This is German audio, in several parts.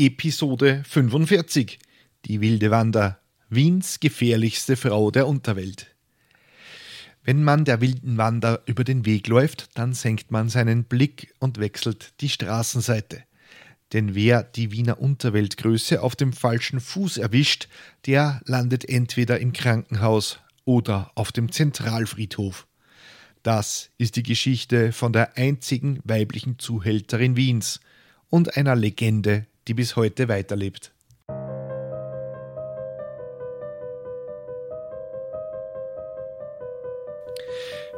Episode 45. Die wilde Wanda, Wiens gefährlichste Frau der Unterwelt. Wenn man der wilden Wanda über den Weg läuft, dann senkt man seinen Blick und wechselt die Straßenseite. Denn wer die Wiener Unterweltgröße auf dem falschen Fuß erwischt, der landet entweder im Krankenhaus oder auf dem Zentralfriedhof. Das ist die Geschichte von der einzigen weiblichen Zuhälterin Wiens und einer Legende, die bis heute weiterlebt.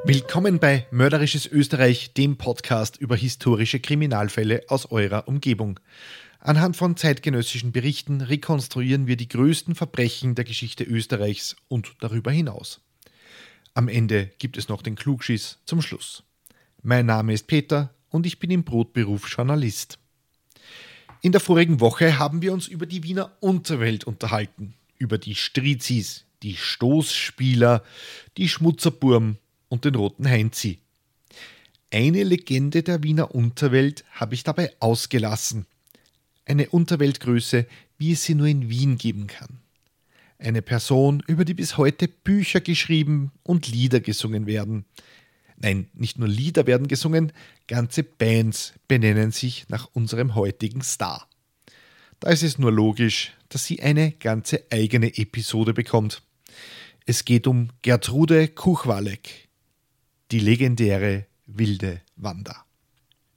Willkommen bei Mörderisches Österreich, dem Podcast über historische Kriminalfälle aus eurer Umgebung. Anhand von zeitgenössischen Berichten rekonstruieren wir die größten Verbrechen der Geschichte Österreichs und darüber hinaus. Am Ende gibt es noch den Klugschiss zum Schluss. Mein Name ist Peter und ich bin im Brotberuf Journalist. In der vorigen Woche haben wir uns über die Wiener Unterwelt unterhalten, über die Strizis, die Stoßspieler, die Schmutzerburm und den roten Heinzi. Eine Legende der Wiener Unterwelt habe ich dabei ausgelassen. Eine Unterweltgröße, wie es sie nur in Wien geben kann. Eine Person, über die bis heute Bücher geschrieben und Lieder gesungen werden. Nein, nicht nur Lieder werden gesungen, ganze Bands benennen sich nach unserem heutigen Star. Da ist es nur logisch, dass sie eine ganze eigene Episode bekommt. Es geht um Gertrude Kuchwalek, die legendäre wilde Wanda.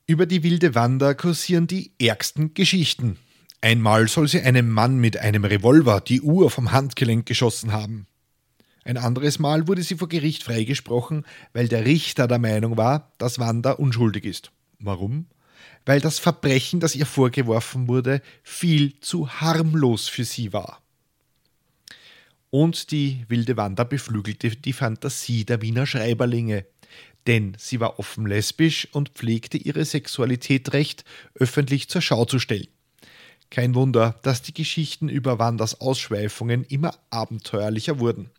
Über die wilde Wanda kursieren die ärgsten Geschichten. Einmal soll sie einem Mann mit einem Revolver die Uhr vom Handgelenk geschossen haben. Ein anderes Mal wurde sie vor Gericht freigesprochen, weil der Richter der Meinung war, dass Wanda unschuldig ist. Warum? Weil das Verbrechen, das ihr vorgeworfen wurde, viel zu harmlos für sie war. Und die wilde Wanda beflügelte die Fantasie der Wiener Schreiberlinge denn sie war offen lesbisch und pflegte ihre Sexualität recht öffentlich zur Schau zu stellen. Kein Wunder, dass die Geschichten über Wanders Ausschweifungen immer abenteuerlicher wurden.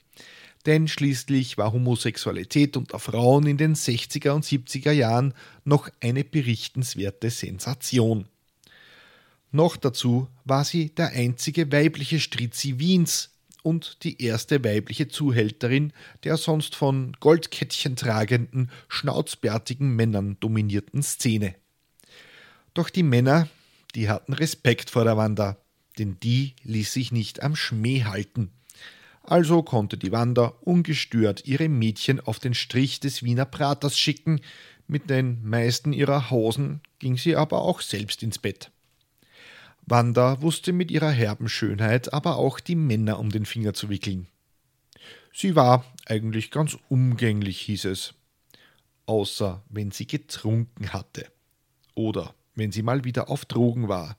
Denn schließlich war Homosexualität unter Frauen in den 60er und 70er Jahren noch eine berichtenswerte Sensation. Noch dazu war sie der einzige weibliche Strizzi Wiens und die erste weibliche Zuhälterin der sonst von Goldkettchen tragenden, schnauzbärtigen Männern dominierten Szene. Doch die Männer, die hatten Respekt vor der Wanda, denn die ließ sich nicht am Schmäh halten. Also konnte die Wanda ungestört ihre Mädchen auf den Strich des Wiener Praters schicken, mit den meisten ihrer Hosen ging sie aber auch selbst ins Bett. Wanda wusste mit ihrer herben Schönheit aber auch die Männer um den Finger zu wickeln. Sie war eigentlich ganz umgänglich, hieß es. Außer wenn sie getrunken hatte. Oder wenn sie mal wieder auf Drogen war.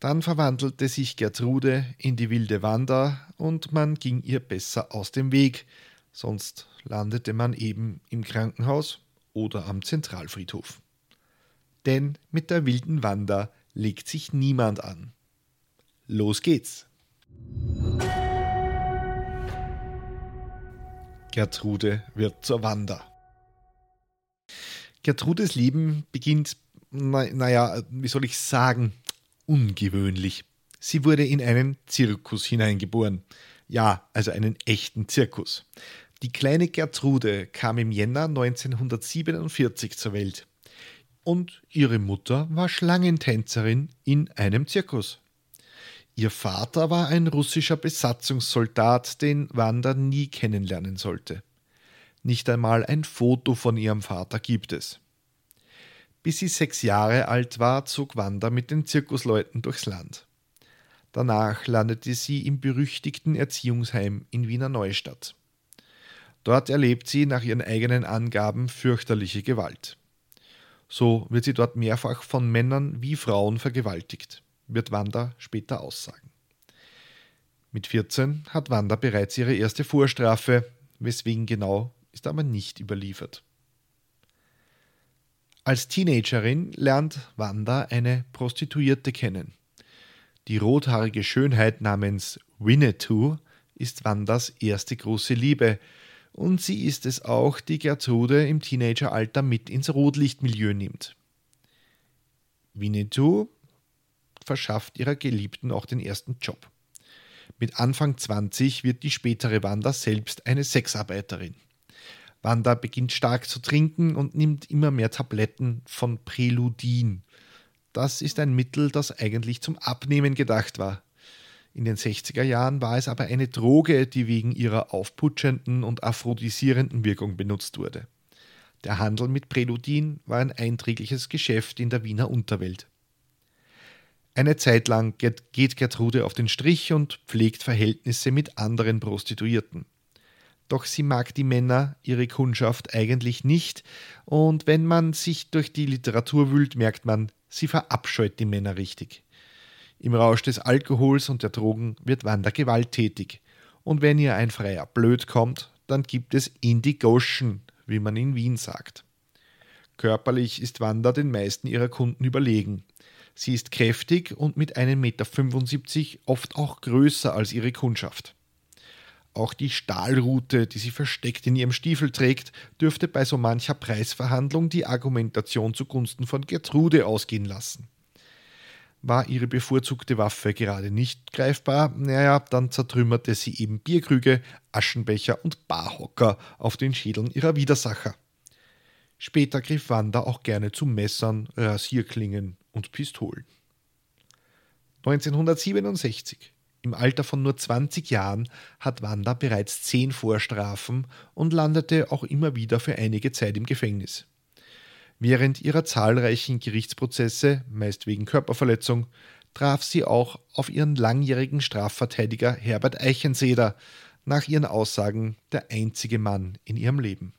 Dann verwandelte sich Gertrude in die wilde Wanda und man ging ihr besser aus dem Weg, sonst landete man eben im Krankenhaus oder am Zentralfriedhof. Denn mit der wilden Wanda legt sich niemand an. Los geht's! Gertrude wird zur Wanda. Gertrudes Leben beginnt, na, naja, wie soll ich sagen, ungewöhnlich. Sie wurde in einen Zirkus hineingeboren. Ja, also einen echten Zirkus. Die kleine Gertrude kam im Jänner 1947 zur Welt und ihre Mutter war Schlangentänzerin in einem Zirkus. Ihr Vater war ein russischer Besatzungssoldat, den Wanda nie kennenlernen sollte. Nicht einmal ein Foto von ihrem Vater gibt es. Bis sie sechs Jahre alt war, zog Wanda mit den Zirkusleuten durchs Land. Danach landete sie im berüchtigten Erziehungsheim in Wiener Neustadt. Dort erlebt sie nach ihren eigenen Angaben fürchterliche Gewalt. So wird sie dort mehrfach von Männern wie Frauen vergewaltigt, wird Wanda später aussagen. Mit 14 hat Wanda bereits ihre erste Vorstrafe, weswegen genau ist aber nicht überliefert. Als Teenagerin lernt Wanda eine Prostituierte kennen. Die rothaarige Schönheit namens Winnetou ist Wandas erste große Liebe, und sie ist es auch, die Gertrude im Teenageralter mit ins Rotlichtmilieu nimmt. Winnetou verschafft ihrer Geliebten auch den ersten Job. Mit Anfang 20 wird die spätere Wanda selbst eine Sexarbeiterin. Wanda beginnt stark zu trinken und nimmt immer mehr Tabletten von Preludin. Das ist ein Mittel, das eigentlich zum Abnehmen gedacht war. In den 60er Jahren war es aber eine Droge, die wegen ihrer aufputschenden und aphrodisierenden Wirkung benutzt wurde. Der Handel mit Preludin war ein einträgliches Geschäft in der Wiener Unterwelt. Eine Zeit lang geht Gertrude auf den Strich und pflegt Verhältnisse mit anderen Prostituierten. Doch sie mag die Männer, ihre Kundschaft eigentlich nicht, und wenn man sich durch die Literatur wühlt, merkt man, sie verabscheut die Männer richtig. Im Rausch des Alkohols und der Drogen wird Wanda gewalttätig, und wenn ihr ein Freier blöd kommt, dann gibt es Indigotion, wie man in Wien sagt. Körperlich ist Wanda den meisten ihrer Kunden überlegen. Sie ist kräftig und mit 1,75 Meter oft auch größer als ihre Kundschaft. Auch die Stahlrute, die sie versteckt in ihrem Stiefel trägt, dürfte bei so mancher Preisverhandlung die Argumentation zugunsten von Gertrude ausgehen lassen. War ihre bevorzugte Waffe gerade nicht greifbar, naja, dann zertrümmerte sie eben Bierkrüge, Aschenbecher und Barhocker auf den Schädeln ihrer Widersacher. Später griff Wanda auch gerne zu Messern, Rasierklingen und Pistolen. 1967, im Alter von nur 20 Jahren, hat Wanda bereits zehn Vorstrafen und landete auch immer wieder für einige Zeit im Gefängnis. Während ihrer zahlreichen Gerichtsprozesse, meist wegen Körperverletzung, traf sie auch auf ihren langjährigen Strafverteidiger Herbert Eichenseder, nach ihren Aussagen der einzige Mann in ihrem Leben.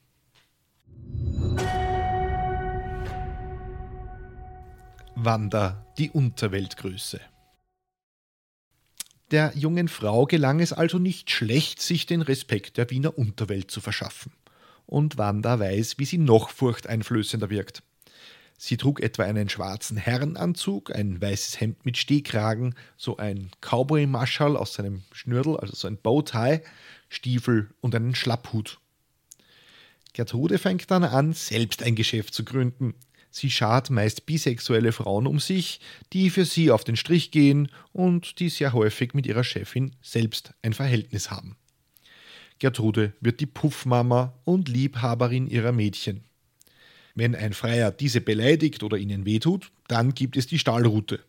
Wanda, die Unterweltgröße. Der jungen Frau gelang es also nicht schlecht, sich den Respekt der Wiener Unterwelt zu verschaffen. Und Wanda weiß, wie sie noch furchteinflößender wirkt. Sie trug etwa einen schwarzen Herrenanzug, ein weißes Hemd mit Stehkragen, so ein Cowboy-Maschall aus seinem Schnürdel, also so ein Bowtie, Stiefel und einen Schlapphut. Gertrude fängt dann an, selbst ein Geschäft zu gründen. Sie schart meist bisexuelle Frauen um sich, die für sie auf den Strich gehen und die sehr häufig mit ihrer Chefin selbst ein Verhältnis haben. Gertrude wird die Puffmama und Liebhaberin ihrer Mädchen. Wenn ein Freier diese beleidigt oder ihnen wehtut, dann gibt es die Stahlrute.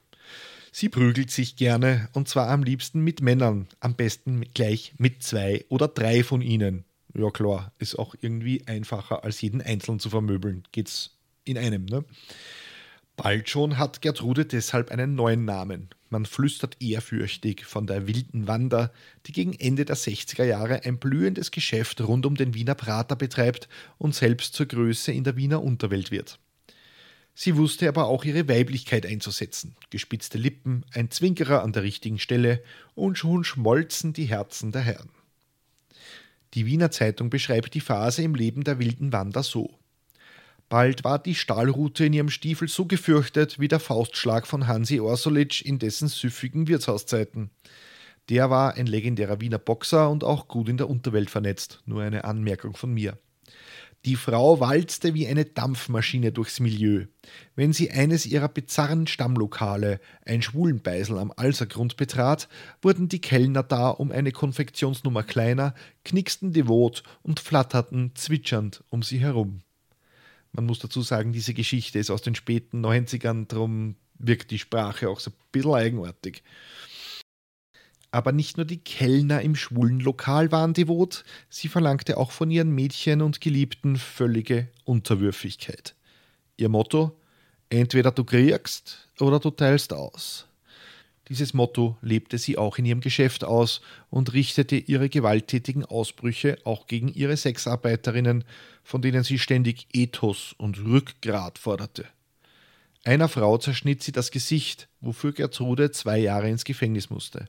Sie prügelt sich gerne und zwar am liebsten mit Männern, am besten gleich mit zwei oder drei von ihnen. Ja klar, ist auch irgendwie einfacher als jeden Einzelnen zu vermöbeln. Geht's in einem. Ne? Bald schon hat Gertrude deshalb einen neuen Namen. Man flüstert ehrfürchtig von der wilden Wanda, die gegen Ende der 60er Jahre ein blühendes Geschäft rund um den Wiener Prater betreibt und selbst zur Größe in der Wiener Unterwelt wird. Sie wusste aber auch ihre Weiblichkeit einzusetzen. Gespitzte Lippen, ein Zwinkerer an der richtigen Stelle und schon schmolzen die Herzen der Herren. Die Wiener Zeitung beschreibt die Phase im Leben der wilden Wanda so. Bald war die Stahlrute in ihrem Stiefel so gefürchtet wie der Faustschlag von Hansi Orsolitsch in dessen süffigen Wirtshauszeiten. Der war ein legendärer Wiener Boxer und auch gut in der Unterwelt vernetzt. Nur eine Anmerkung von mir. Die Frau walzte wie eine Dampfmaschine durchs Milieu. Wenn sie eines ihrer bizarren Stammlokale, ein Schwulenbeisel am Alsergrund, betrat, wurden die Kellner da um eine Konfektionsnummer kleiner, knicksten devot und flatterten zwitschernd um sie herum. Man muss dazu sagen, diese Geschichte ist aus den späten 90ern, darum wirkt die Sprache auch so ein bisschen eigenartig. Aber nicht nur die Kellner im schwulen Lokal waren devot, sie verlangte auch von ihren Mädchen und Geliebten völlige Unterwürfigkeit. Ihr Motto: entweder du kriegst oder du teilst aus. Dieses Motto lebte sie auch in ihrem Geschäft aus und richtete ihre gewalttätigen Ausbrüche auch gegen ihre Sexarbeiterinnen, von denen sie ständig Ethos und Rückgrat forderte. Einer Frau zerschnitt sie das Gesicht, wofür Gertrude zwei Jahre ins Gefängnis musste.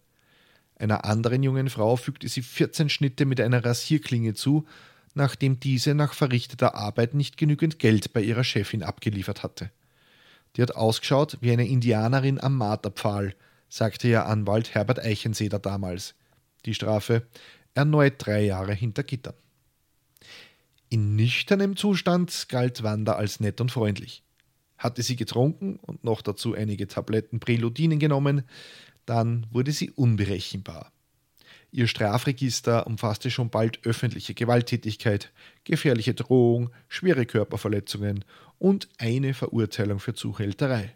Einer anderen jungen Frau fügte sie 14 Schnitte mit einer Rasierklinge zu, nachdem diese nach verrichteter Arbeit nicht genügend Geld bei ihrer Chefin abgeliefert hatte. Die hat ausgeschaut wie eine Indianerin am Marterpfahl, sagte ihr Anwalt Herbert Eichenseder damals. Die Strafe erneut drei Jahre hinter Gittern. In nüchternem Zustand galt Wanda als nett und freundlich. Hatte sie getrunken und noch dazu einige Tabletten Preludinen genommen, dann wurde sie unberechenbar. Ihr Strafregister umfasste schon bald öffentliche Gewalttätigkeit, gefährliche Drohung, schwere Körperverletzungen und eine Verurteilung für Zuhälterei.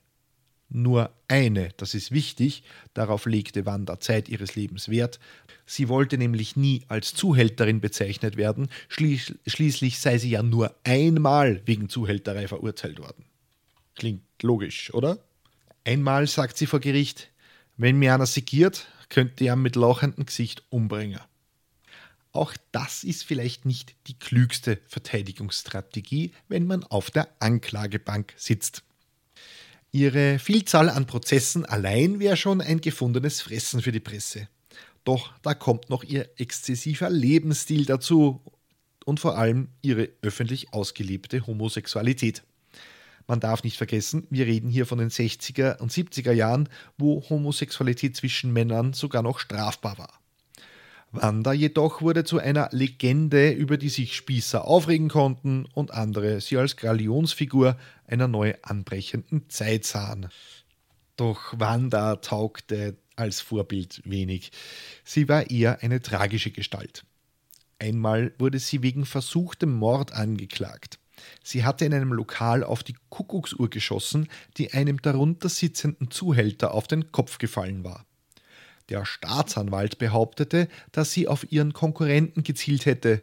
Nur eine, das ist wichtig, darauf legte Wanda Zeit ihres Lebens Wert. Sie wollte nämlich nie als Zuhälterin bezeichnet werden, Schlie schließlich sei sie ja nur einmal wegen Zuhälterei verurteilt worden. Klingt logisch, oder? Einmal sagt sie vor Gericht, wenn mir einer segiert, könnte er mit lachendem Gesicht umbringen. Auch das ist vielleicht nicht die klügste Verteidigungsstrategie, wenn man auf der Anklagebank sitzt. Ihre Vielzahl an Prozessen allein wäre schon ein gefundenes Fressen für die Presse. Doch da kommt noch ihr exzessiver Lebensstil dazu und vor allem ihre öffentlich ausgelebte Homosexualität. Man darf nicht vergessen, wir reden hier von den 60er und 70er Jahren, wo Homosexualität zwischen Männern sogar noch strafbar war. Wanda jedoch wurde zu einer Legende, über die sich Spießer aufregen konnten und andere sie als Galionsfigur einer neu anbrechenden Zeit sahen. Doch Wanda taugte als Vorbild wenig. Sie war eher eine tragische Gestalt. Einmal wurde sie wegen versuchtem Mord angeklagt. Sie hatte in einem Lokal auf die Kuckucksuhr geschossen, die einem darunter sitzenden Zuhälter auf den Kopf gefallen war. Der Staatsanwalt behauptete, dass sie auf ihren Konkurrenten gezielt hätte.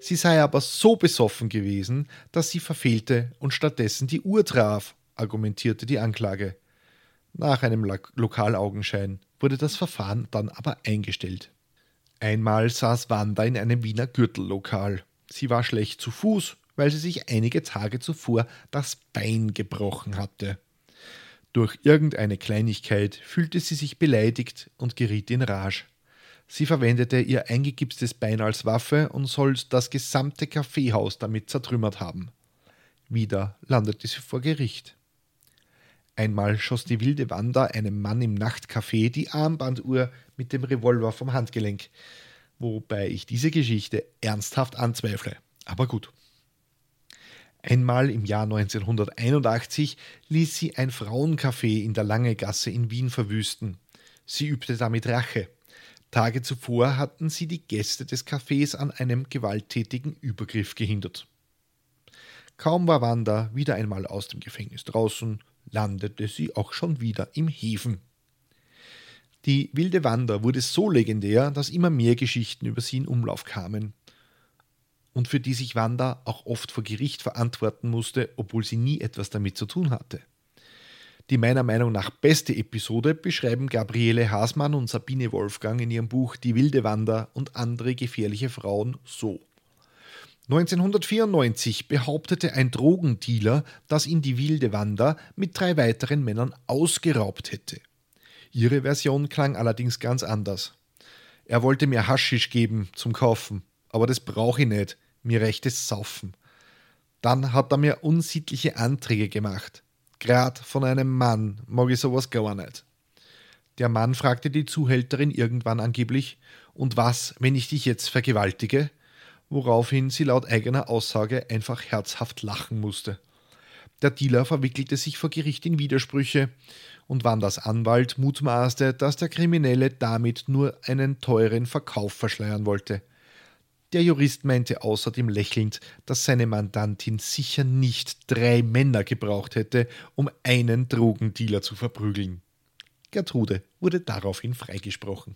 Sie sei aber so besoffen gewesen, dass sie verfehlte und stattdessen die Uhr traf, argumentierte die Anklage. Nach einem Lokalaugenschein wurde das Verfahren dann aber eingestellt. Einmal saß Wanda in einem Wiener Gürtellokal. Sie war schlecht zu Fuß, weil sie sich einige Tage zuvor das Bein gebrochen hatte. Durch irgendeine Kleinigkeit fühlte sie sich beleidigt und geriet in Rage. Sie verwendete ihr eingegipstes Bein als Waffe und soll das gesamte Kaffeehaus damit zertrümmert haben. Wieder landete sie vor Gericht. Einmal schoss die wilde Wanda einem Mann im Nachtcafé die Armbanduhr mit dem Revolver vom Handgelenk, wobei ich diese Geschichte ernsthaft anzweifle. Aber gut. Einmal im Jahr 1981 ließ sie ein Frauencafé in der Lange Gasse in Wien verwüsten. Sie übte damit Rache. Tage zuvor hatten sie die Gäste des Cafés an einem gewalttätigen Übergriff gehindert. Kaum war Wanda wieder einmal aus dem Gefängnis draußen, landete sie auch schon wieder im Häfen. Die wilde Wanda wurde so legendär, dass immer mehr Geschichten über sie in Umlauf kamen und für die sich Wanda auch oft vor Gericht verantworten musste, obwohl sie nie etwas damit zu tun hatte. Die meiner Meinung nach beste Episode beschreiben Gabriele Hasmann und Sabine Wolfgang in ihrem Buch Die wilde Wanda und andere gefährliche Frauen so. 1994 behauptete ein Drogendealer, dass ihn die wilde Wanda mit drei weiteren Männern ausgeraubt hätte. Ihre Version klang allerdings ganz anders. Er wollte mir Haschisch geben zum Kaufen aber das brauche ich nicht. Mir reicht es Saufen. Dann hat er mir unsittliche Anträge gemacht. Grad von einem Mann mag ich sowas gar nicht. Der Mann fragte die Zuhälterin irgendwann angeblich, und was, wenn ich dich jetzt vergewaltige? Woraufhin sie laut eigener Aussage einfach herzhaft lachen musste. Der Dealer verwickelte sich vor Gericht in Widersprüche, und Wanders Anwalt mutmaßte, dass der Kriminelle damit nur einen teuren Verkauf verschleiern wollte. Der Jurist meinte außerdem lächelnd, dass seine Mandantin sicher nicht drei Männer gebraucht hätte, um einen Drogendealer zu verprügeln. Gertrude wurde daraufhin freigesprochen.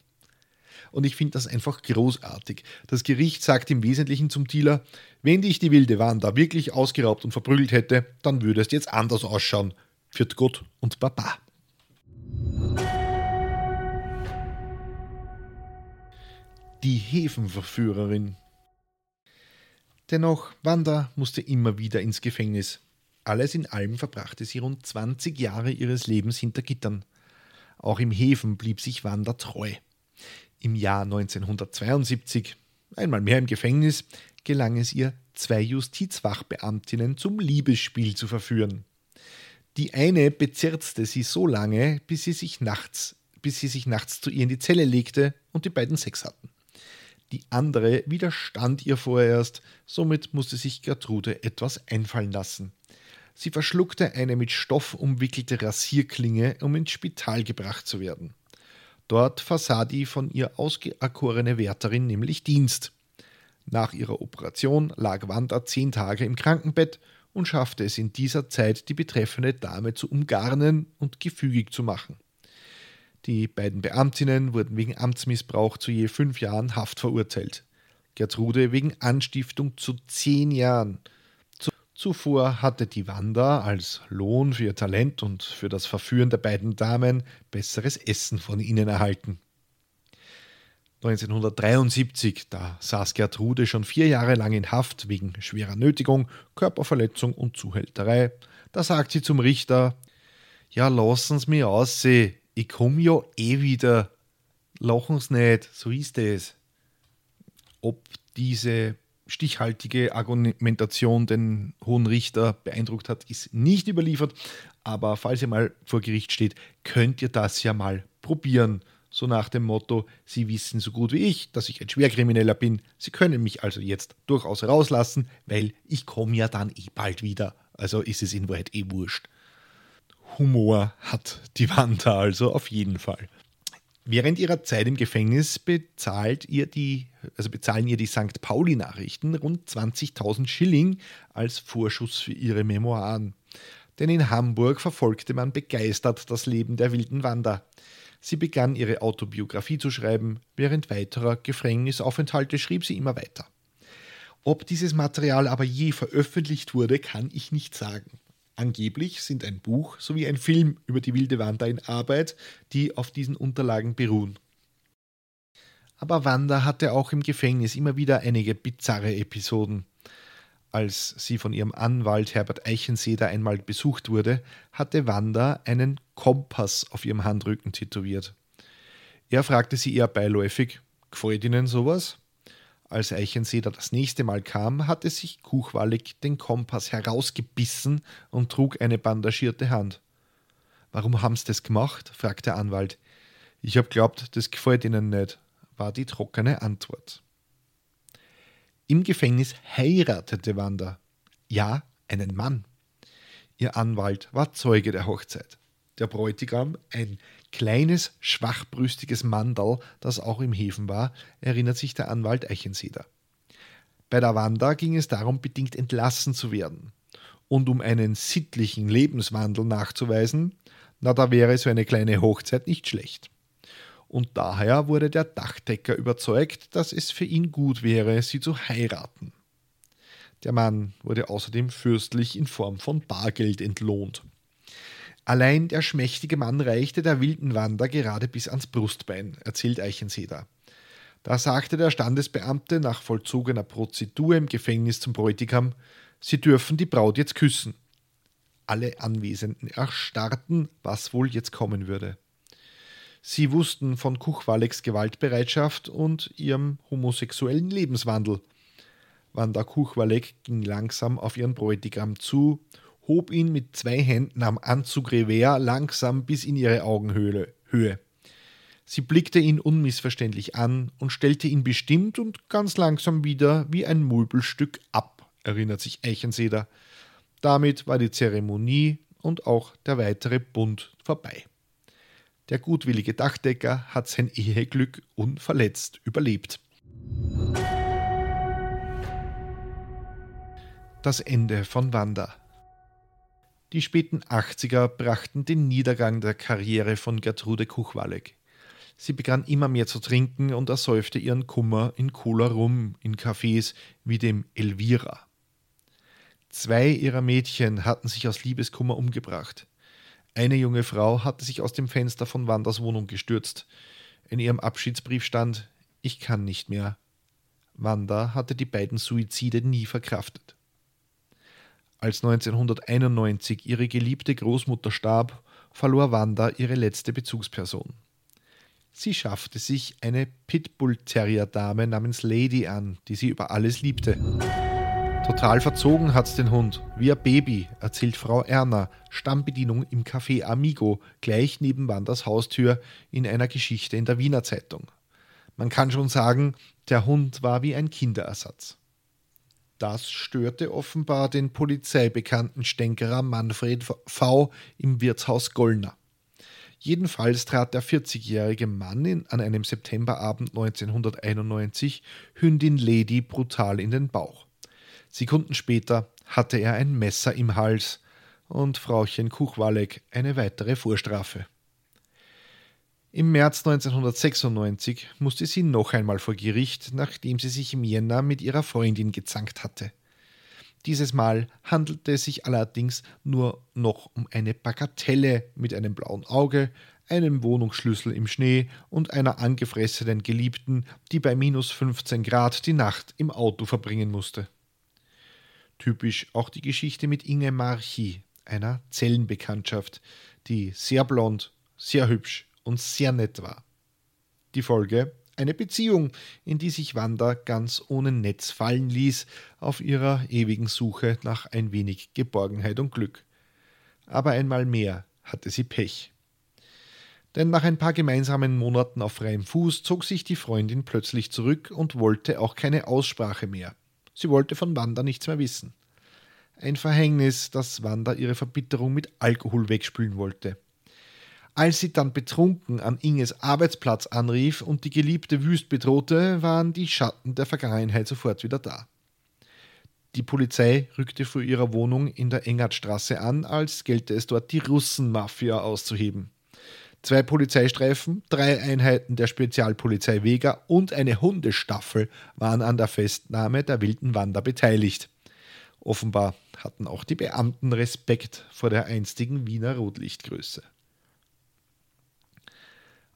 Und ich finde das einfach großartig. Das Gericht sagt im Wesentlichen zum Dealer, wenn dich die wilde Wanda wirklich ausgeraubt und verprügelt hätte, dann würde es jetzt anders ausschauen. Führt Gott und Baba. Die Häfenverführerin Dennoch, Wanda musste immer wieder ins Gefängnis. Alles in allem verbrachte sie rund 20 Jahre ihres Lebens hinter Gittern. Auch im Häfen blieb sich Wanda treu. Im Jahr 1972, einmal mehr im Gefängnis, gelang es ihr, zwei Justizwachbeamtinnen zum Liebesspiel zu verführen. Die eine bezirzte sie so lange, bis sie sich nachts, bis sie sich nachts zu ihr in die Zelle legte und die beiden Sex hatten. Die andere widerstand ihr vorerst, somit musste sich Gertrude etwas einfallen lassen. Sie verschluckte eine mit Stoff umwickelte Rasierklinge, um ins Spital gebracht zu werden. Dort versah die von ihr ausgeerkorene Wärterin nämlich Dienst. Nach ihrer Operation lag Wanda zehn Tage im Krankenbett und schaffte es in dieser Zeit, die betreffende Dame zu umgarnen und gefügig zu machen. Die beiden Beamtinnen wurden wegen Amtsmissbrauch zu je fünf Jahren Haft verurteilt. Gertrude wegen Anstiftung zu zehn Jahren Zuvor hatte die Wanda als Lohn für ihr Talent und für das Verführen der beiden Damen besseres Essen von ihnen erhalten. 1973, da saß Gertrude schon vier Jahre lang in Haft wegen schwerer Nötigung, Körperverletzung und Zuhälterei. Da sagt sie zum Richter: Ja, lassen's mir aussehen, ich komm ja eh wieder. Lachen's nicht, so ist es. Ob diese stichhaltige Argumentation den Hohen Richter beeindruckt hat, ist nicht überliefert. Aber falls ihr mal vor Gericht steht, könnt ihr das ja mal probieren. So nach dem Motto, Sie wissen so gut wie ich, dass ich ein Schwerkrimineller bin. Sie können mich also jetzt durchaus rauslassen, weil ich komme ja dann eh bald wieder. Also ist es in Wahrheit eh wurscht. Humor hat die Wanda also auf jeden Fall. Während ihrer Zeit im Gefängnis bezahlt ihr die, also bezahlen ihr die St. Pauli-Nachrichten rund 20.000 Schilling als Vorschuss für ihre Memoiren. Denn in Hamburg verfolgte man begeistert das Leben der wilden Wanda. Sie begann ihre Autobiografie zu schreiben, während weiterer Gefängnisaufenthalte schrieb sie immer weiter. Ob dieses Material aber je veröffentlicht wurde, kann ich nicht sagen. Angeblich sind ein Buch sowie ein Film über die wilde Wanda in Arbeit, die auf diesen Unterlagen beruhen. Aber Wanda hatte auch im Gefängnis immer wieder einige bizarre Episoden. Als sie von ihrem Anwalt Herbert Eichenseder einmal besucht wurde, hatte Wanda einen Kompass auf ihrem Handrücken tätowiert. Er fragte sie eher beiläufig: Gefällt Ihnen sowas? Als Eichenseder das nächste Mal kam, hatte sich Kuchwallig den Kompass herausgebissen und trug eine bandagierte Hand. Warum haben Sie das gemacht? fragte der Anwalt. Ich hab glaubt, das gefällt Ihnen nicht, war die trockene Antwort. Im Gefängnis heiratete Wanda. Ja, einen Mann. Ihr Anwalt war Zeuge der Hochzeit. Der Bräutigam, ein kleines, schwachbrüstiges Mandal, das auch im Häfen war, erinnert sich der Anwalt Eichenseder. Bei der Wanda ging es darum, bedingt entlassen zu werden. Und um einen sittlichen Lebenswandel nachzuweisen, na, da wäre so eine kleine Hochzeit nicht schlecht. Und daher wurde der Dachdecker überzeugt, dass es für ihn gut wäre, sie zu heiraten. Der Mann wurde außerdem fürstlich in Form von Bargeld entlohnt. Allein der schmächtige Mann reichte der wilden Wander gerade bis ans Brustbein, erzählt Eichenseder. Da sagte der Standesbeamte nach vollzogener Prozedur im Gefängnis zum Bräutigam, Sie dürfen die Braut jetzt küssen. Alle Anwesenden erstarrten, was wohl jetzt kommen würde. Sie wussten von Kuchwaleks Gewaltbereitschaft und ihrem homosexuellen Lebenswandel. Wanda Kuchwalek ging langsam auf ihren Bräutigam zu hob ihn mit zwei Händen am Anzug Revers langsam bis in ihre Augenhöhle. Höhe. Sie blickte ihn unmissverständlich an und stellte ihn bestimmt und ganz langsam wieder wie ein Möbelstück ab, erinnert sich Eichenseder. Damit war die Zeremonie und auch der weitere Bund vorbei. Der gutwillige Dachdecker hat sein Eheglück unverletzt überlebt. Das Ende von Wanda. Die späten 80er brachten den Niedergang der Karriere von Gertrude Kuchwalek. Sie begann immer mehr zu trinken und ersäufte ihren Kummer in Cola Rum in Cafés wie dem Elvira. Zwei ihrer Mädchen hatten sich aus Liebeskummer umgebracht. Eine junge Frau hatte sich aus dem Fenster von Wanders Wohnung gestürzt. In ihrem Abschiedsbrief stand: Ich kann nicht mehr. Wanda hatte die beiden Suizide nie verkraftet. Als 1991 ihre geliebte Großmutter starb, verlor Wanda ihre letzte Bezugsperson. Sie schaffte sich eine Pitbull-Terrier-Dame namens Lady an, die sie über alles liebte. Total verzogen hat's den Hund, wie ein Baby, erzählt Frau Erna, Stammbedienung im Café Amigo, gleich neben Wanders Haustür in einer Geschichte in der Wiener Zeitung. Man kann schon sagen, der Hund war wie ein Kinderersatz. Das störte offenbar den polizeibekannten Stänkerer Manfred V. im Wirtshaus Gollner. Jedenfalls trat der 40-jährige Mann in, an einem Septemberabend 1991 Hündin Lady brutal in den Bauch. Sekunden später hatte er ein Messer im Hals und Frauchen Kuchwalek eine weitere Vorstrafe. Im März 1996 musste sie noch einmal vor Gericht, nachdem sie sich im Jänner mit ihrer Freundin gezankt hatte. Dieses Mal handelte es sich allerdings nur noch um eine Bagatelle mit einem blauen Auge, einem Wohnungsschlüssel im Schnee und einer angefressenen Geliebten, die bei minus 15 Grad die Nacht im Auto verbringen musste. Typisch auch die Geschichte mit Inge Marchi, einer Zellenbekanntschaft, die sehr blond, sehr hübsch und sehr nett war. Die Folge? Eine Beziehung, in die sich Wanda ganz ohne Netz fallen ließ, auf ihrer ewigen Suche nach ein wenig Geborgenheit und Glück. Aber einmal mehr hatte sie Pech. Denn nach ein paar gemeinsamen Monaten auf freiem Fuß zog sich die Freundin plötzlich zurück und wollte auch keine Aussprache mehr. Sie wollte von Wanda nichts mehr wissen. Ein Verhängnis, dass Wanda ihre Verbitterung mit Alkohol wegspülen wollte. Als sie dann betrunken an Inges Arbeitsplatz anrief und die Geliebte wüst bedrohte, waren die Schatten der Vergangenheit sofort wieder da. Die Polizei rückte vor ihrer Wohnung in der Engertstraße an, als gelte es dort die Russenmafia auszuheben. Zwei Polizeistreifen, drei Einheiten der Spezialpolizei Vega und eine Hundestaffel waren an der Festnahme der wilden Wander beteiligt. Offenbar hatten auch die Beamten Respekt vor der einstigen Wiener Rotlichtgröße.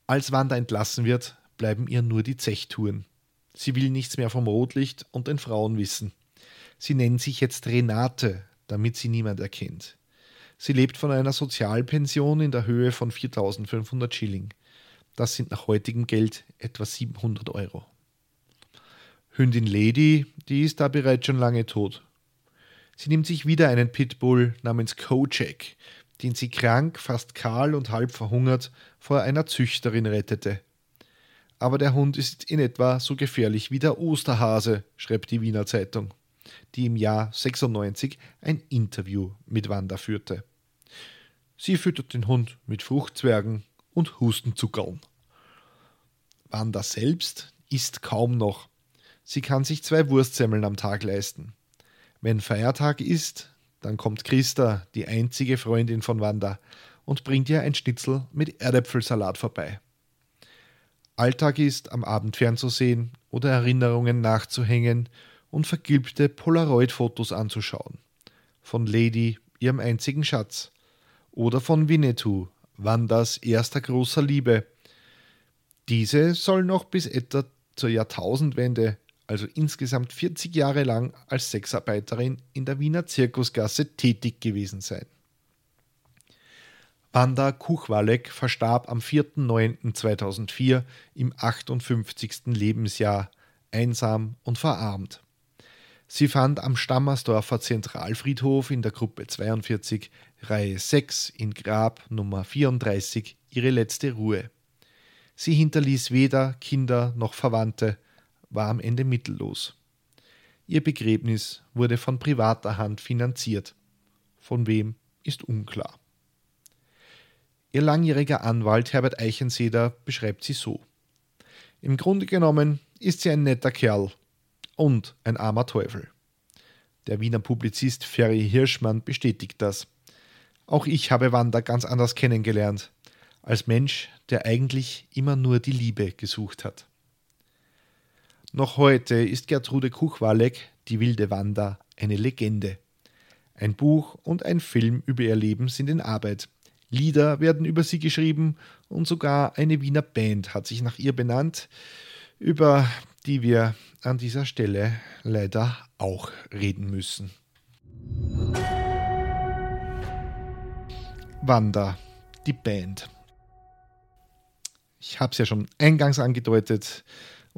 Als Wanda entlassen wird, bleiben ihr nur die Zechtouren. Sie will nichts mehr vom Rotlicht und den Frauen wissen. Sie nennt sich jetzt Renate, damit sie niemand erkennt. Sie lebt von einer Sozialpension in der Höhe von 4500 Schilling. Das sind nach heutigem Geld etwa 700 Euro. Hündin Lady, die ist da bereits schon lange tot. Sie nimmt sich wieder einen Pitbull namens Kojak, den sie krank, fast kahl und halb verhungert vor einer Züchterin rettete. Aber der Hund ist in etwa so gefährlich wie der Osterhase, schreibt die Wiener Zeitung, die im Jahr 96 ein Interview mit Wanda führte. Sie füttert den Hund mit Fruchtzwergen und Hustenzuckerln. Wanda selbst isst kaum noch. Sie kann sich zwei Wurstsemmeln am Tag leisten. Wenn Feiertag ist, dann kommt Christa, die einzige Freundin von Wanda, und bringt ihr ein Schnitzel mit Erdäpfelsalat vorbei. Alltag ist, am Abend fernzusehen oder Erinnerungen nachzuhängen und vergilbte Polaroid-Fotos anzuschauen. Von Lady, ihrem einzigen Schatz. Oder von Winnetou, Wandas erster großer Liebe. Diese soll noch bis etwa zur Jahrtausendwende also insgesamt 40 Jahre lang als Sexarbeiterin in der Wiener Zirkusgasse tätig gewesen sein. Wanda Kuchwalek verstarb am 4.9.2004 im 58. Lebensjahr, einsam und verarmt. Sie fand am Stammersdorfer Zentralfriedhof in der Gruppe 42, Reihe 6 in Grab Nummer 34 ihre letzte Ruhe. Sie hinterließ weder Kinder noch Verwandte, war am Ende mittellos. Ihr Begräbnis wurde von privater Hand finanziert. Von wem ist unklar. Ihr langjähriger Anwalt Herbert Eichenseder beschreibt sie so. Im Grunde genommen ist sie ein netter Kerl und ein armer Teufel. Der Wiener Publizist Ferry Hirschmann bestätigt das. Auch ich habe Wanda ganz anders kennengelernt, als Mensch, der eigentlich immer nur die Liebe gesucht hat. Noch heute ist Gertrude Kuchwalek, die wilde Wanda, eine Legende. Ein Buch und ein Film über ihr Leben sind in Arbeit. Lieder werden über sie geschrieben und sogar eine Wiener Band hat sich nach ihr benannt, über die wir an dieser Stelle leider auch reden müssen. Wanda, die Band. Ich habe es ja schon eingangs angedeutet.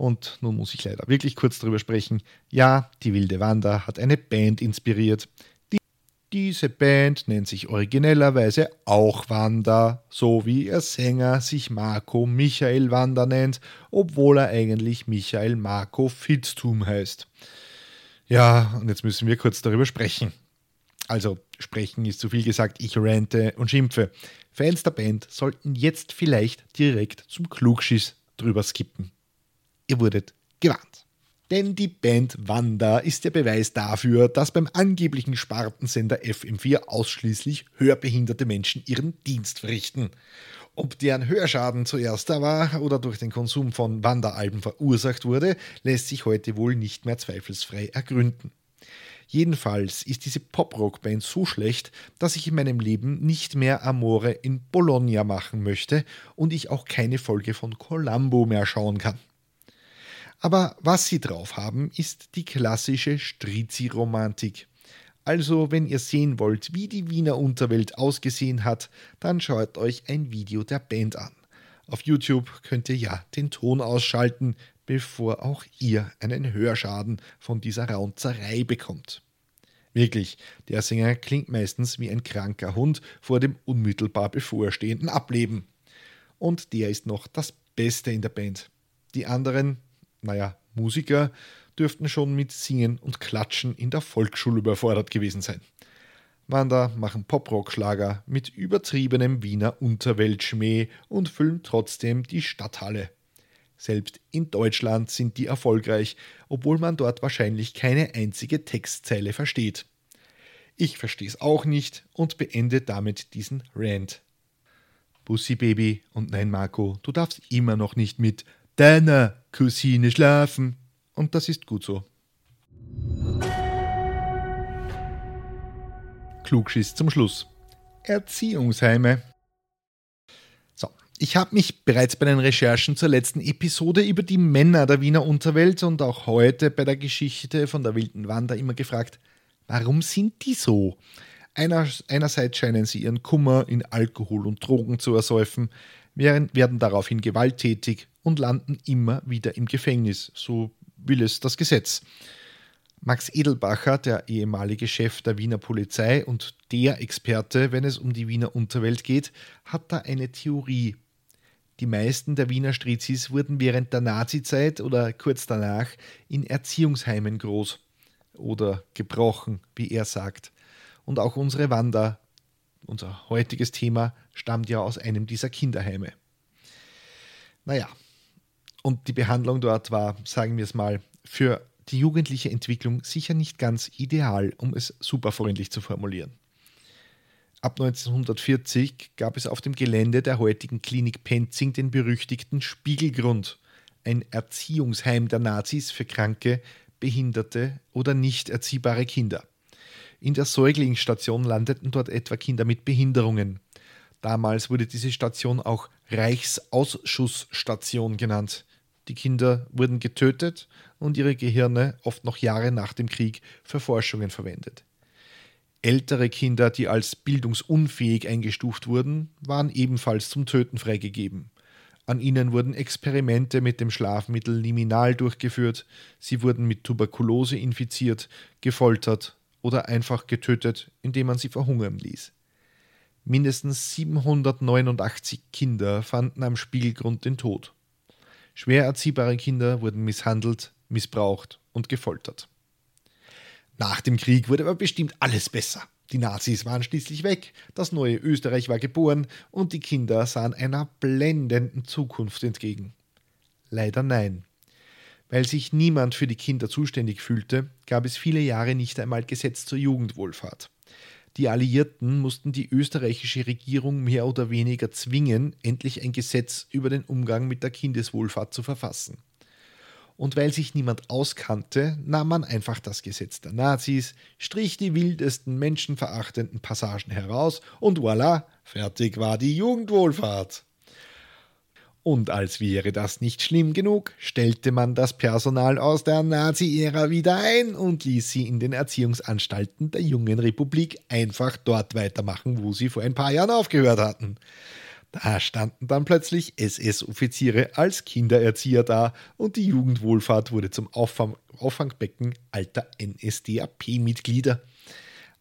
Und nun muss ich leider wirklich kurz darüber sprechen. Ja, die Wilde Wanda hat eine Band inspiriert. Die, diese Band nennt sich originellerweise auch Wanda, so wie ihr Sänger sich Marco Michael Wanda nennt, obwohl er eigentlich Michael Marco Fitztum heißt. Ja, und jetzt müssen wir kurz darüber sprechen. Also, sprechen ist zu viel gesagt, ich rante und schimpfe. Fans der Band sollten jetzt vielleicht direkt zum Klugschiss drüber skippen. Ihr wurdet gewarnt. Denn die Band Wanda ist der Beweis dafür, dass beim angeblichen Spartensender FM4 ausschließlich hörbehinderte Menschen ihren Dienst verrichten. Ob deren Hörschaden zuerst da war oder durch den Konsum von Wanda-Alben verursacht wurde, lässt sich heute wohl nicht mehr zweifelsfrei ergründen. Jedenfalls ist diese Pop-Rock-Band so schlecht, dass ich in meinem Leben nicht mehr Amore in Bologna machen möchte und ich auch keine Folge von Columbo mehr schauen kann. Aber was sie drauf haben, ist die klassische Strizi-Romantik. Also, wenn ihr sehen wollt, wie die Wiener Unterwelt ausgesehen hat, dann schaut euch ein Video der Band an. Auf YouTube könnt ihr ja den Ton ausschalten, bevor auch ihr einen Hörschaden von dieser Raunzerei bekommt. Wirklich, der Sänger klingt meistens wie ein kranker Hund vor dem unmittelbar bevorstehenden Ableben. Und der ist noch das Beste in der Band. Die anderen naja, Musiker dürften schon mit Singen und Klatschen in der Volksschule überfordert gewesen sein. Wanda machen Poprock-Schlager mit übertriebenem Wiener Unterweltschmäh und füllen trotzdem die Stadthalle. Selbst in Deutschland sind die erfolgreich, obwohl man dort wahrscheinlich keine einzige Textzeile versteht. Ich verstehe es auch nicht und beende damit diesen Rant. Bussi Baby und nein Marco, du darfst immer noch nicht mit deiner Cousine schlafen. Und das ist gut so. Klugschiss zum Schluss. Erziehungsheime. So, ich habe mich bereits bei den Recherchen zur letzten Episode über die Männer der Wiener Unterwelt und auch heute bei der Geschichte von der wilden Wanda immer gefragt, warum sind die so? Einer, einerseits scheinen sie ihren Kummer in Alkohol und Drogen zu ersäufen, werden daraufhin gewalttätig und landen immer wieder im Gefängnis. So will es das Gesetz. Max Edelbacher, der ehemalige Chef der Wiener Polizei und der Experte, wenn es um die Wiener Unterwelt geht, hat da eine Theorie. Die meisten der Wiener Strizis wurden während der Nazizeit oder kurz danach in Erziehungsheimen groß oder gebrochen, wie er sagt. Und auch unsere Wanda, unser heutiges Thema, stammt ja aus einem dieser Kinderheime. Naja, und die Behandlung dort war, sagen wir es mal, für die jugendliche Entwicklung sicher nicht ganz ideal, um es superfreundlich zu formulieren. Ab 1940 gab es auf dem Gelände der heutigen Klinik Penzing den berüchtigten Spiegelgrund, ein Erziehungsheim der Nazis für kranke, behinderte oder nicht erziehbare Kinder. In der Säuglingsstation landeten dort etwa Kinder mit Behinderungen. Damals wurde diese Station auch Reichsausschussstation genannt. Die Kinder wurden getötet und ihre Gehirne oft noch Jahre nach dem Krieg für Forschungen verwendet. Ältere Kinder, die als bildungsunfähig eingestuft wurden, waren ebenfalls zum Töten freigegeben. An ihnen wurden Experimente mit dem Schlafmittel Liminal durchgeführt, sie wurden mit Tuberkulose infiziert, gefoltert oder einfach getötet, indem man sie verhungern ließ. Mindestens 789 Kinder fanden am Spiegelgrund den Tod. Schwer erziehbare Kinder wurden misshandelt, missbraucht und gefoltert. Nach dem Krieg wurde aber bestimmt alles besser. Die Nazis waren schließlich weg, das neue Österreich war geboren und die Kinder sahen einer blendenden Zukunft entgegen. Leider nein. Weil sich niemand für die Kinder zuständig fühlte, gab es viele Jahre nicht einmal Gesetz zur Jugendwohlfahrt. Die Alliierten mussten die österreichische Regierung mehr oder weniger zwingen, endlich ein Gesetz über den Umgang mit der Kindeswohlfahrt zu verfassen. Und weil sich niemand auskannte, nahm man einfach das Gesetz der Nazis, strich die wildesten menschenverachtenden Passagen heraus und voilà, fertig war die Jugendwohlfahrt. Und als wäre das nicht schlimm genug, stellte man das Personal aus der Nazi-Ära wieder ein und ließ sie in den Erziehungsanstalten der jungen Republik einfach dort weitermachen, wo sie vor ein paar Jahren aufgehört hatten. Da standen dann plötzlich SS-Offiziere als Kindererzieher da und die Jugendwohlfahrt wurde zum Auffang Auffangbecken alter NSDAP-Mitglieder.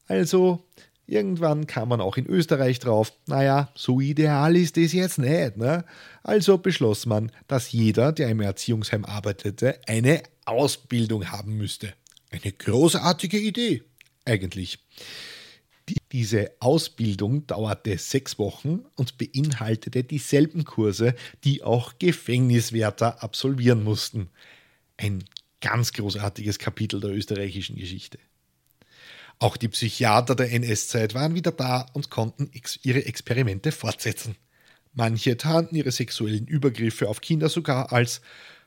Also Irgendwann kam man auch in Österreich drauf, naja, so ideal ist es jetzt nicht. Ne? Also beschloss man, dass jeder, der im Erziehungsheim arbeitete, eine Ausbildung haben müsste. Eine großartige Idee, eigentlich. Diese Ausbildung dauerte sechs Wochen und beinhaltete dieselben Kurse, die auch Gefängniswärter absolvieren mussten. Ein ganz großartiges Kapitel der österreichischen Geschichte. Auch die Psychiater der NS-Zeit waren wieder da und konnten ex ihre Experimente fortsetzen. Manche tarnten ihre sexuellen Übergriffe auf Kinder sogar als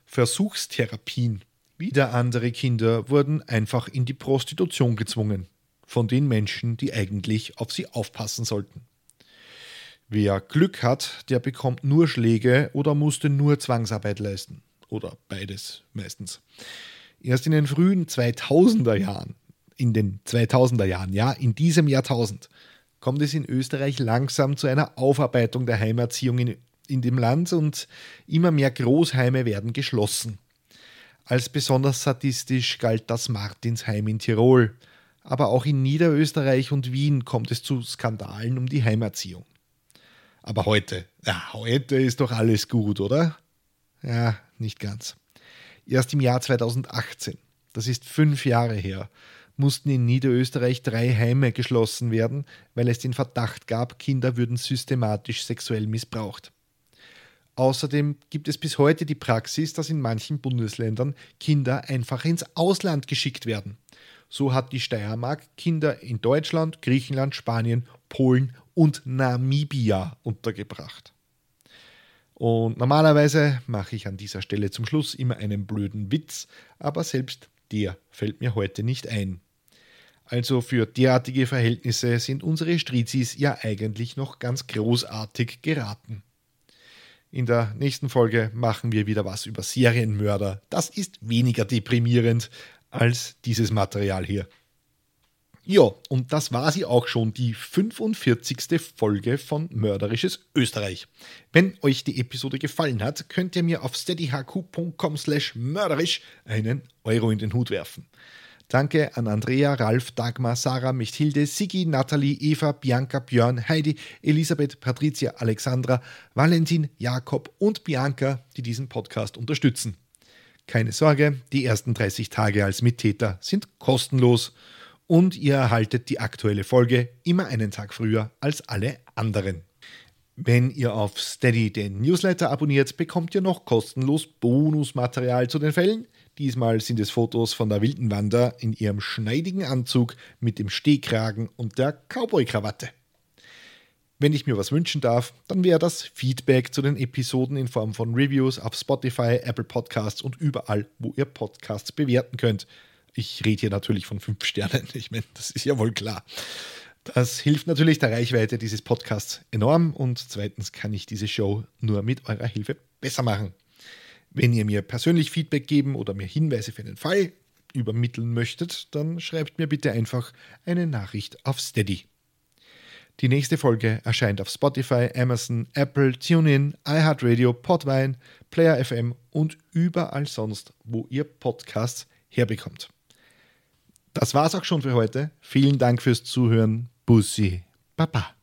Versuchstherapien. Wieder andere Kinder wurden einfach in die Prostitution gezwungen von den Menschen, die eigentlich auf sie aufpassen sollten. Wer Glück hat, der bekommt nur Schläge oder musste nur Zwangsarbeit leisten. Oder beides meistens. Erst in den frühen 2000er Jahren, in den 2000er Jahren, ja, in diesem Jahrtausend, kommt es in Österreich langsam zu einer Aufarbeitung der Heimerziehung in, in dem Land und immer mehr Großheime werden geschlossen. Als besonders sadistisch galt das Martinsheim in Tirol, aber auch in Niederösterreich und Wien kommt es zu Skandalen um die Heimerziehung. Aber heute, ja, heute ist doch alles gut, oder? Ja, nicht ganz. Erst im Jahr 2018, das ist fünf Jahre her, mussten in Niederösterreich drei Heime geschlossen werden, weil es den Verdacht gab, Kinder würden systematisch sexuell missbraucht. Außerdem gibt es bis heute die Praxis, dass in manchen Bundesländern Kinder einfach ins Ausland geschickt werden. So hat die Steiermark Kinder in Deutschland, Griechenland, Spanien, Polen und Namibia untergebracht. Und normalerweise mache ich an dieser Stelle zum Schluss immer einen blöden Witz, aber selbst der fällt mir heute nicht ein. Also für derartige Verhältnisse sind unsere Strizis ja eigentlich noch ganz großartig geraten. In der nächsten Folge machen wir wieder was über Serienmörder. Das ist weniger deprimierend, als dieses Material hier. Ja, und das war sie auch schon, die 45. Folge von Mörderisches Österreich. Wenn euch die Episode gefallen hat, könnt ihr mir auf steadyhq.com slash mörderisch einen Euro in den Hut werfen. Danke an Andrea, Ralf, Dagmar, Sarah, Mechthilde, Sigi, Nathalie, Eva, Bianca, Björn, Heidi, Elisabeth, Patricia, Alexandra, Valentin, Jakob und Bianca, die diesen Podcast unterstützen. Keine Sorge, die ersten 30 Tage als Mittäter sind kostenlos und ihr erhaltet die aktuelle Folge immer einen Tag früher als alle anderen. Wenn ihr auf Steady den Newsletter abonniert, bekommt ihr noch kostenlos Bonusmaterial zu den Fällen. Diesmal sind es Fotos von der wilden Wander in ihrem schneidigen Anzug mit dem Stehkragen und der Cowboy-Krawatte. Wenn ich mir was wünschen darf, dann wäre das Feedback zu den Episoden in Form von Reviews auf Spotify, Apple Podcasts und überall, wo ihr Podcasts bewerten könnt. Ich rede hier natürlich von fünf Sternen. Ich meine, das ist ja wohl klar. Das hilft natürlich der Reichweite dieses Podcasts enorm und zweitens kann ich diese Show nur mit eurer Hilfe besser machen. Wenn ihr mir persönlich Feedback geben oder mir Hinweise für einen Fall übermitteln möchtet, dann schreibt mir bitte einfach eine Nachricht auf Steady. Die nächste Folge erscheint auf Spotify, Amazon, Apple, TuneIn, iHeartRadio, Podvine, Player FM und überall sonst, wo ihr Podcasts herbekommt. Das war's auch schon für heute. Vielen Dank fürs Zuhören. Bussi. Baba.